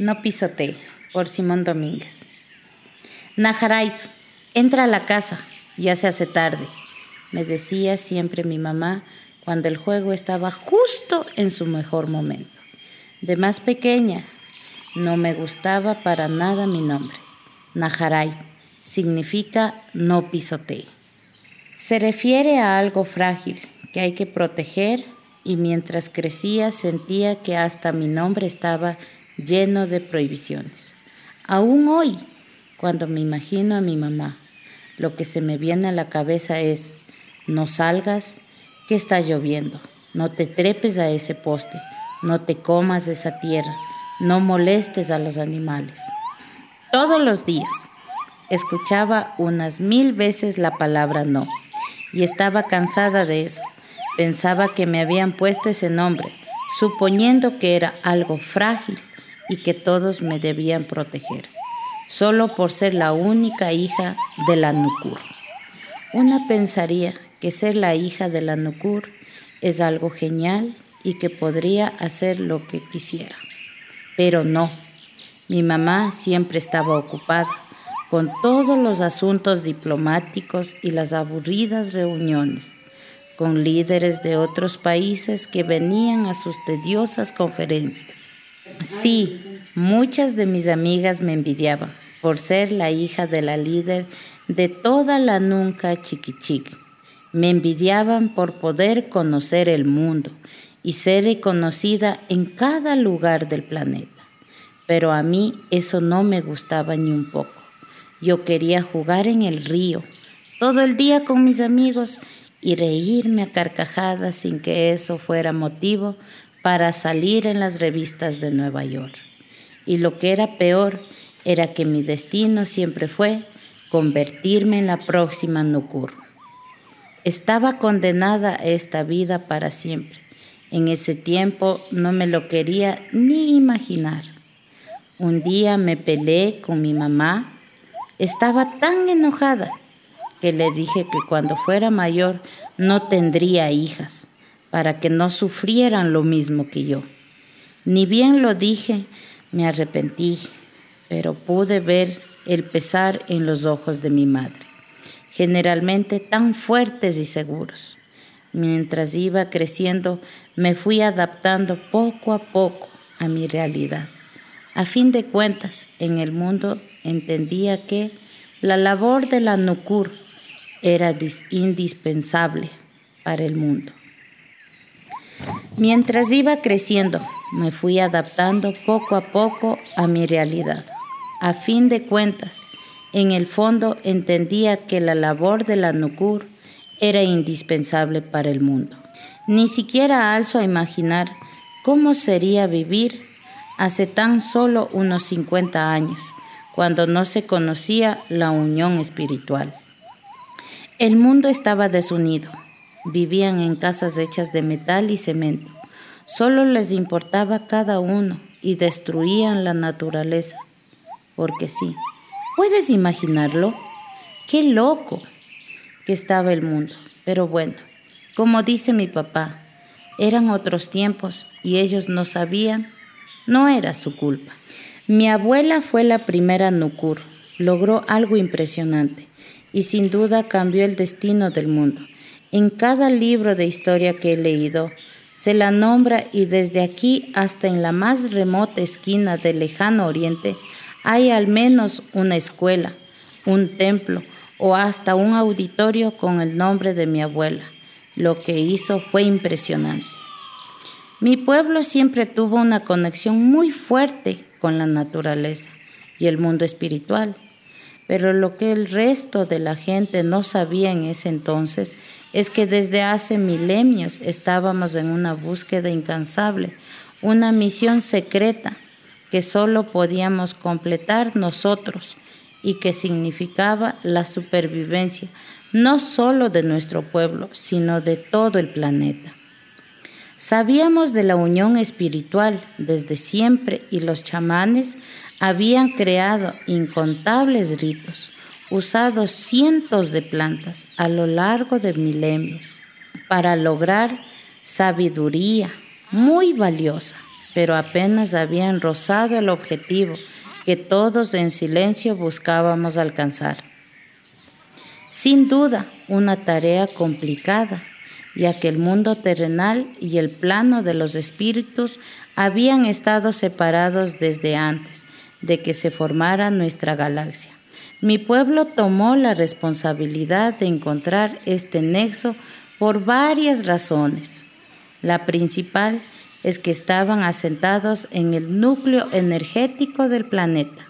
No pisotee, por Simón Domínguez. Najaray, entra a la casa, ya se hace tarde, me decía siempre mi mamá cuando el juego estaba justo en su mejor momento. De más pequeña, no me gustaba para nada mi nombre. Najaray significa no pisotee. Se refiere a algo frágil que hay que proteger y mientras crecía sentía que hasta mi nombre estaba lleno de prohibiciones. Aún hoy, cuando me imagino a mi mamá, lo que se me viene a la cabeza es, no salgas, que está lloviendo, no te trepes a ese poste, no te comas esa tierra, no molestes a los animales. Todos los días escuchaba unas mil veces la palabra no y estaba cansada de eso. Pensaba que me habían puesto ese nombre, suponiendo que era algo frágil y que todos me debían proteger, solo por ser la única hija de la Nukur. Una pensaría que ser la hija de la Nukur es algo genial y que podría hacer lo que quisiera. Pero no, mi mamá siempre estaba ocupada con todos los asuntos diplomáticos y las aburridas reuniones con líderes de otros países que venían a sus tediosas conferencias. Sí, muchas de mis amigas me envidiaban por ser la hija de la líder de toda la nunca chiquichic. Me envidiaban por poder conocer el mundo y ser reconocida en cada lugar del planeta. Pero a mí eso no me gustaba ni un poco. Yo quería jugar en el río, todo el día con mis amigos y reírme a carcajadas sin que eso fuera motivo para salir en las revistas de Nueva York. Y lo que era peor era que mi destino siempre fue convertirme en la próxima Nukur. Estaba condenada a esta vida para siempre. En ese tiempo no me lo quería ni imaginar. Un día me peleé con mi mamá. Estaba tan enojada que le dije que cuando fuera mayor no tendría hijas para que no sufrieran lo mismo que yo. Ni bien lo dije, me arrepentí, pero pude ver el pesar en los ojos de mi madre, generalmente tan fuertes y seguros. Mientras iba creciendo, me fui adaptando poco a poco a mi realidad. A fin de cuentas, en el mundo entendía que la labor de la Nukur era indispensable para el mundo. Mientras iba creciendo, me fui adaptando poco a poco a mi realidad. A fin de cuentas, en el fondo entendía que la labor de la Nukur era indispensable para el mundo. Ni siquiera alzo a imaginar cómo sería vivir hace tan solo unos 50 años, cuando no se conocía la unión espiritual. El mundo estaba desunido, Vivían en casas hechas de metal y cemento. Solo les importaba cada uno y destruían la naturaleza. Porque sí, ¿puedes imaginarlo? Qué loco que estaba el mundo. Pero bueno, como dice mi papá, eran otros tiempos y ellos no sabían, no era su culpa. Mi abuela fue la primera Nukur, logró algo impresionante y sin duda cambió el destino del mundo. En cada libro de historia que he leído, se la nombra y desde aquí hasta en la más remota esquina del lejano oriente hay al menos una escuela, un templo o hasta un auditorio con el nombre de mi abuela. Lo que hizo fue impresionante. Mi pueblo siempre tuvo una conexión muy fuerte con la naturaleza y el mundo espiritual, pero lo que el resto de la gente no sabía en ese entonces es que desde hace milenios estábamos en una búsqueda incansable, una misión secreta que solo podíamos completar nosotros y que significaba la supervivencia no solo de nuestro pueblo, sino de todo el planeta. Sabíamos de la unión espiritual desde siempre y los chamanes habían creado incontables ritos usado cientos de plantas a lo largo de milenios para lograr sabiduría muy valiosa pero apenas habían rozado el objetivo que todos en silencio buscábamos alcanzar. Sin duda, una tarea complicada, ya que el mundo terrenal y el plano de los espíritus habían estado separados desde antes de que se formara nuestra galaxia. Mi pueblo tomó la responsabilidad de encontrar este nexo por varias razones. La principal es que estaban asentados en el núcleo energético del planeta.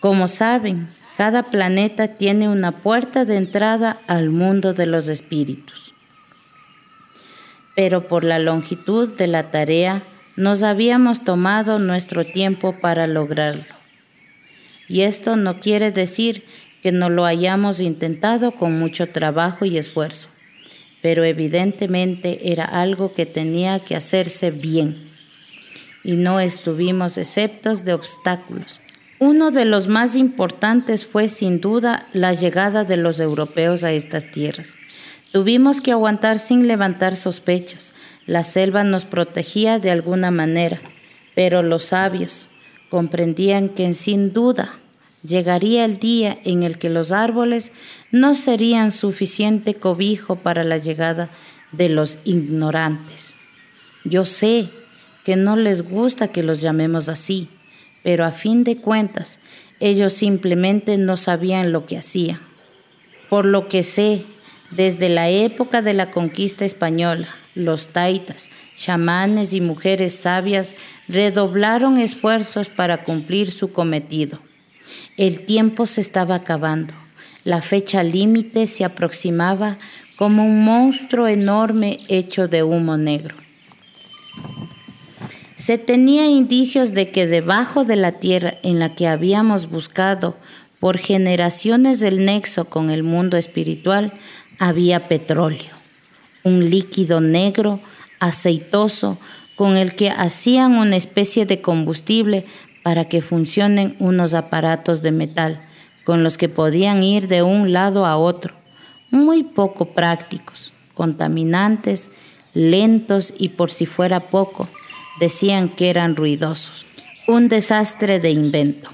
Como saben, cada planeta tiene una puerta de entrada al mundo de los espíritus. Pero por la longitud de la tarea, nos habíamos tomado nuestro tiempo para lograrlo. Y esto no quiere decir que no lo hayamos intentado con mucho trabajo y esfuerzo, pero evidentemente era algo que tenía que hacerse bien. Y no estuvimos exceptos de obstáculos. Uno de los más importantes fue sin duda la llegada de los europeos a estas tierras. Tuvimos que aguantar sin levantar sospechas. La selva nos protegía de alguna manera, pero los sabios, comprendían que sin duda llegaría el día en el que los árboles no serían suficiente cobijo para la llegada de los ignorantes. Yo sé que no les gusta que los llamemos así, pero a fin de cuentas ellos simplemente no sabían lo que hacían. Por lo que sé, desde la época de la conquista española, los taitas, chamanes y mujeres sabias redoblaron esfuerzos para cumplir su cometido. El tiempo se estaba acabando. La fecha límite se aproximaba como un monstruo enorme hecho de humo negro. Se tenía indicios de que debajo de la tierra en la que habíamos buscado por generaciones el nexo con el mundo espiritual había petróleo un líquido negro, aceitoso, con el que hacían una especie de combustible para que funcionen unos aparatos de metal, con los que podían ir de un lado a otro, muy poco prácticos, contaminantes, lentos y por si fuera poco, decían que eran ruidosos. Un desastre de invento.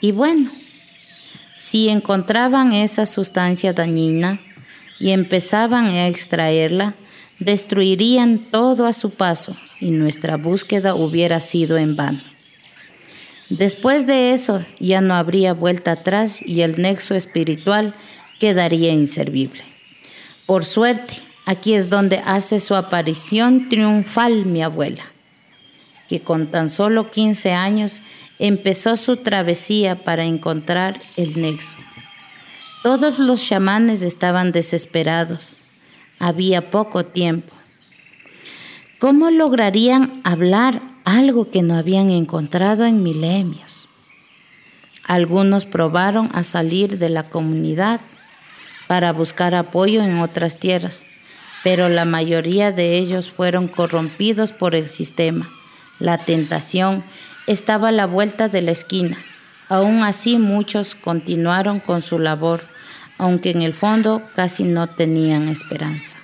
Y bueno, si encontraban esa sustancia dañina, y empezaban a extraerla, destruirían todo a su paso y nuestra búsqueda hubiera sido en vano. Después de eso ya no habría vuelta atrás y el nexo espiritual quedaría inservible. Por suerte, aquí es donde hace su aparición triunfal mi abuela, que con tan solo 15 años empezó su travesía para encontrar el nexo. Todos los chamanes estaban desesperados. Había poco tiempo. ¿Cómo lograrían hablar algo que no habían encontrado en milenios? Algunos probaron a salir de la comunidad para buscar apoyo en otras tierras, pero la mayoría de ellos fueron corrompidos por el sistema. La tentación estaba a la vuelta de la esquina. Aún así muchos continuaron con su labor aunque en el fondo casi no tenían esperanza.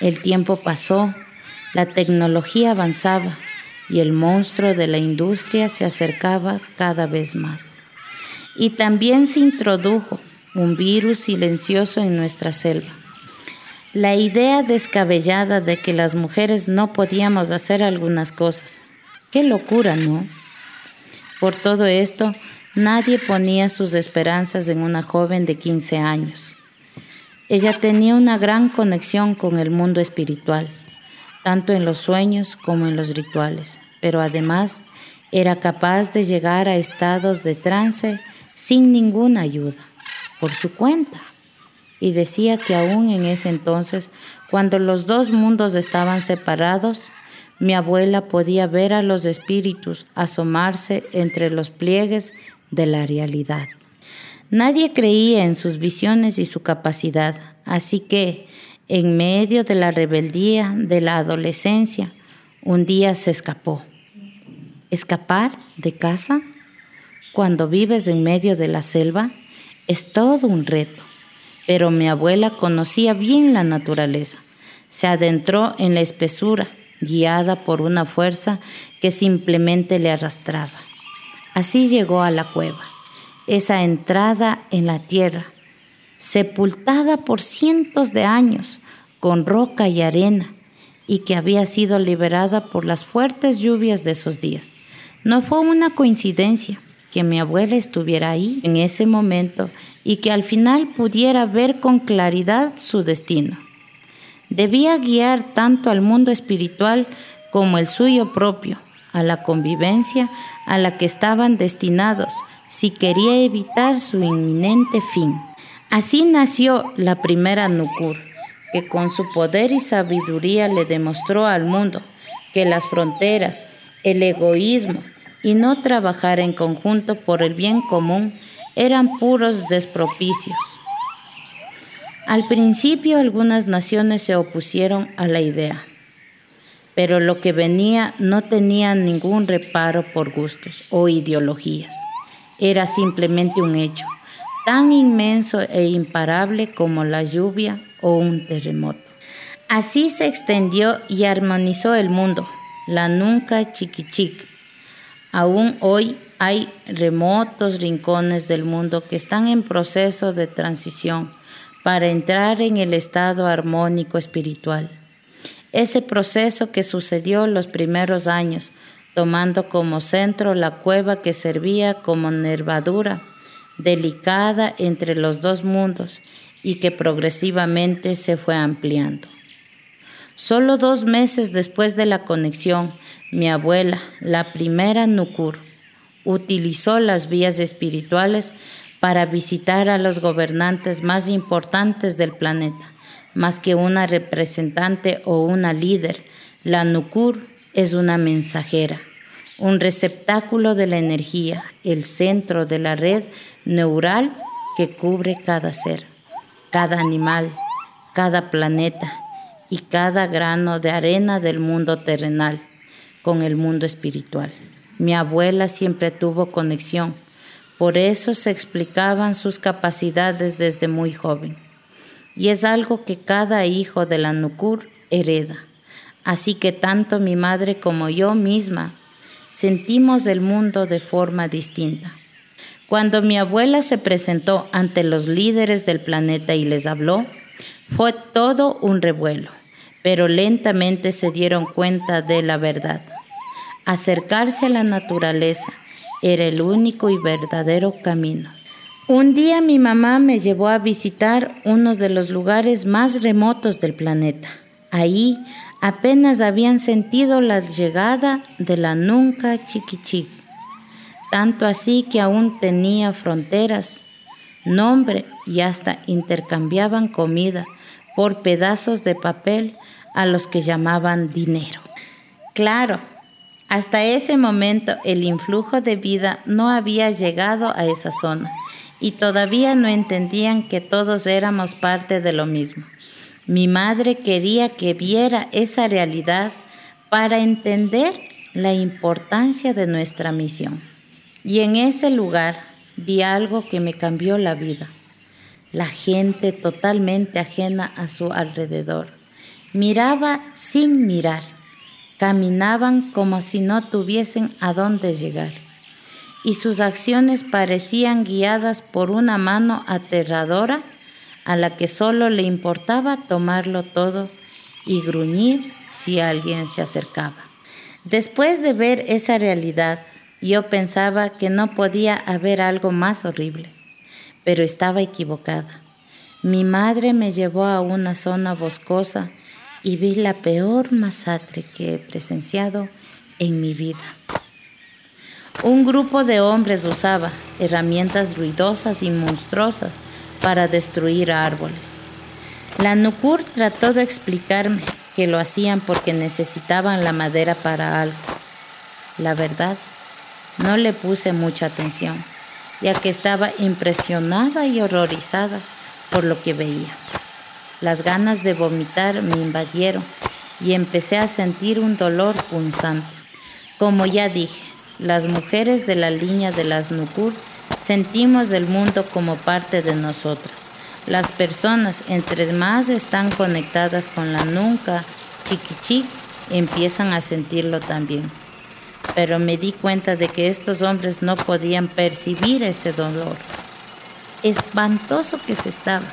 El tiempo pasó, la tecnología avanzaba y el monstruo de la industria se acercaba cada vez más. Y también se introdujo un virus silencioso en nuestra selva. La idea descabellada de que las mujeres no podíamos hacer algunas cosas. Qué locura, ¿no? Por todo esto, Nadie ponía sus esperanzas en una joven de 15 años. Ella tenía una gran conexión con el mundo espiritual, tanto en los sueños como en los rituales, pero además era capaz de llegar a estados de trance sin ninguna ayuda, por su cuenta. Y decía que aún en ese entonces, cuando los dos mundos estaban separados, mi abuela podía ver a los espíritus asomarse entre los pliegues de la realidad. Nadie creía en sus visiones y su capacidad, así que, en medio de la rebeldía de la adolescencia, un día se escapó. ¿Escapar de casa? Cuando vives en medio de la selva es todo un reto, pero mi abuela conocía bien la naturaleza. Se adentró en la espesura, guiada por una fuerza que simplemente le arrastraba. Así llegó a la cueva, esa entrada en la tierra, sepultada por cientos de años, con roca y arena, y que había sido liberada por las fuertes lluvias de esos días. No fue una coincidencia que mi abuela estuviera ahí en ese momento y que al final pudiera ver con claridad su destino. Debía guiar tanto al mundo espiritual como el suyo propio, a la convivencia a la que estaban destinados, si quería evitar su inminente fin. Así nació la primera Nukur, que con su poder y sabiduría le demostró al mundo que las fronteras, el egoísmo y no trabajar en conjunto por el bien común eran puros despropicios. Al principio algunas naciones se opusieron a la idea, pero lo que venía no tenía ningún reparo por gustos o ideologías. Era simplemente un hecho, tan inmenso e imparable como la lluvia o un terremoto. Así se extendió y armonizó el mundo, la nunca chiquichic. Aún hoy hay remotos rincones del mundo que están en proceso de transición para entrar en el estado armónico espiritual. Ese proceso que sucedió los primeros años, tomando como centro la cueva que servía como nervadura delicada entre los dos mundos y que progresivamente se fue ampliando. Solo dos meses después de la conexión, mi abuela, la primera Nukur, utilizó las vías espirituales para visitar a los gobernantes más importantes del planeta. Más que una representante o una líder, la Nukur es una mensajera, un receptáculo de la energía, el centro de la red neural que cubre cada ser, cada animal, cada planeta y cada grano de arena del mundo terrenal con el mundo espiritual. Mi abuela siempre tuvo conexión, por eso se explicaban sus capacidades desde muy joven. Y es algo que cada hijo de la Nukur hereda. Así que tanto mi madre como yo misma sentimos el mundo de forma distinta. Cuando mi abuela se presentó ante los líderes del planeta y les habló, fue todo un revuelo, pero lentamente se dieron cuenta de la verdad. Acercarse a la naturaleza era el único y verdadero camino. Un día mi mamá me llevó a visitar uno de los lugares más remotos del planeta. Ahí apenas habían sentido la llegada de la nunca chiquichic, tanto así que aún tenía fronteras, nombre y hasta intercambiaban comida por pedazos de papel a los que llamaban dinero. Claro, hasta ese momento el influjo de vida no había llegado a esa zona y todavía no entendían que todos éramos parte de lo mismo. Mi madre quería que viera esa realidad para entender la importancia de nuestra misión. Y en ese lugar vi algo que me cambió la vida. La gente totalmente ajena a su alrededor. Miraba sin mirar Caminaban como si no tuviesen a dónde llegar, y sus acciones parecían guiadas por una mano aterradora a la que solo le importaba tomarlo todo y gruñir si alguien se acercaba. Después de ver esa realidad, yo pensaba que no podía haber algo más horrible, pero estaba equivocada. Mi madre me llevó a una zona boscosa y vi la peor masacre que he presenciado en mi vida. Un grupo de hombres usaba herramientas ruidosas y monstruosas para destruir árboles. La Nukur trató de explicarme que lo hacían porque necesitaban la madera para algo. La verdad, no le puse mucha atención, ya que estaba impresionada y horrorizada por lo que veía. Las ganas de vomitar me invadieron y empecé a sentir un dolor punzante. Como ya dije, las mujeres de la línea de las Nukur sentimos el mundo como parte de nosotras. Las personas, entre más están conectadas con la nunca, chiquichi, empiezan a sentirlo también. Pero me di cuenta de que estos hombres no podían percibir ese dolor espantoso que se estaba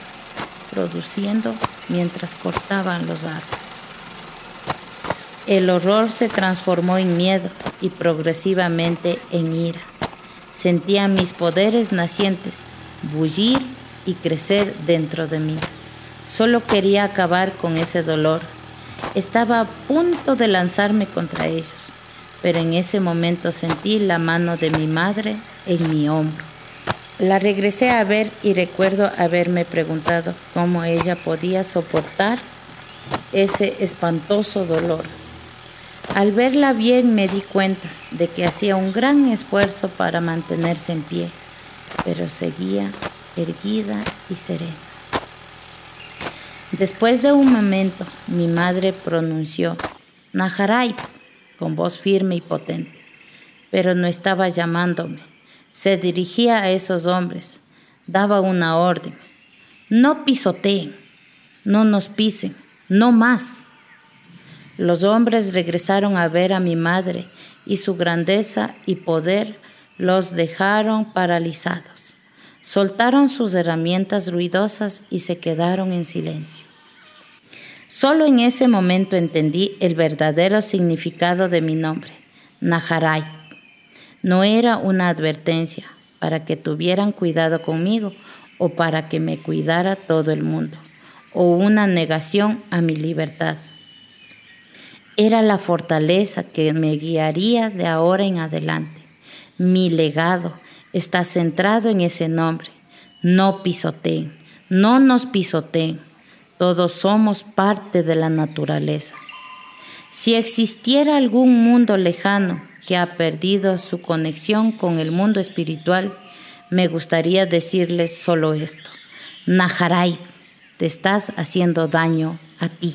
produciendo mientras cortaban los árboles. El horror se transformó en miedo y progresivamente en ira. Sentía mis poderes nacientes bullir y crecer dentro de mí. Solo quería acabar con ese dolor. Estaba a punto de lanzarme contra ellos, pero en ese momento sentí la mano de mi madre en mi hombro. La regresé a ver y recuerdo haberme preguntado cómo ella podía soportar ese espantoso dolor. Al verla bien me di cuenta de que hacía un gran esfuerzo para mantenerse en pie, pero seguía erguida y serena. Después de un momento, mi madre pronunció Naharai con voz firme y potente, pero no estaba llamándome se dirigía a esos hombres, daba una orden. No pisoteen, no nos pisen, no más. Los hombres regresaron a ver a mi madre y su grandeza y poder los dejaron paralizados. Soltaron sus herramientas ruidosas y se quedaron en silencio. Solo en ese momento entendí el verdadero significado de mi nombre, Naharai no era una advertencia para que tuvieran cuidado conmigo o para que me cuidara todo el mundo, o una negación a mi libertad. Era la fortaleza que me guiaría de ahora en adelante. Mi legado está centrado en ese nombre. No pisoteen, no nos pisoteen. Todos somos parte de la naturaleza. Si existiera algún mundo lejano que ha perdido su conexión con el mundo espiritual, me gustaría decirles solo esto. Naharai, te estás haciendo daño a ti.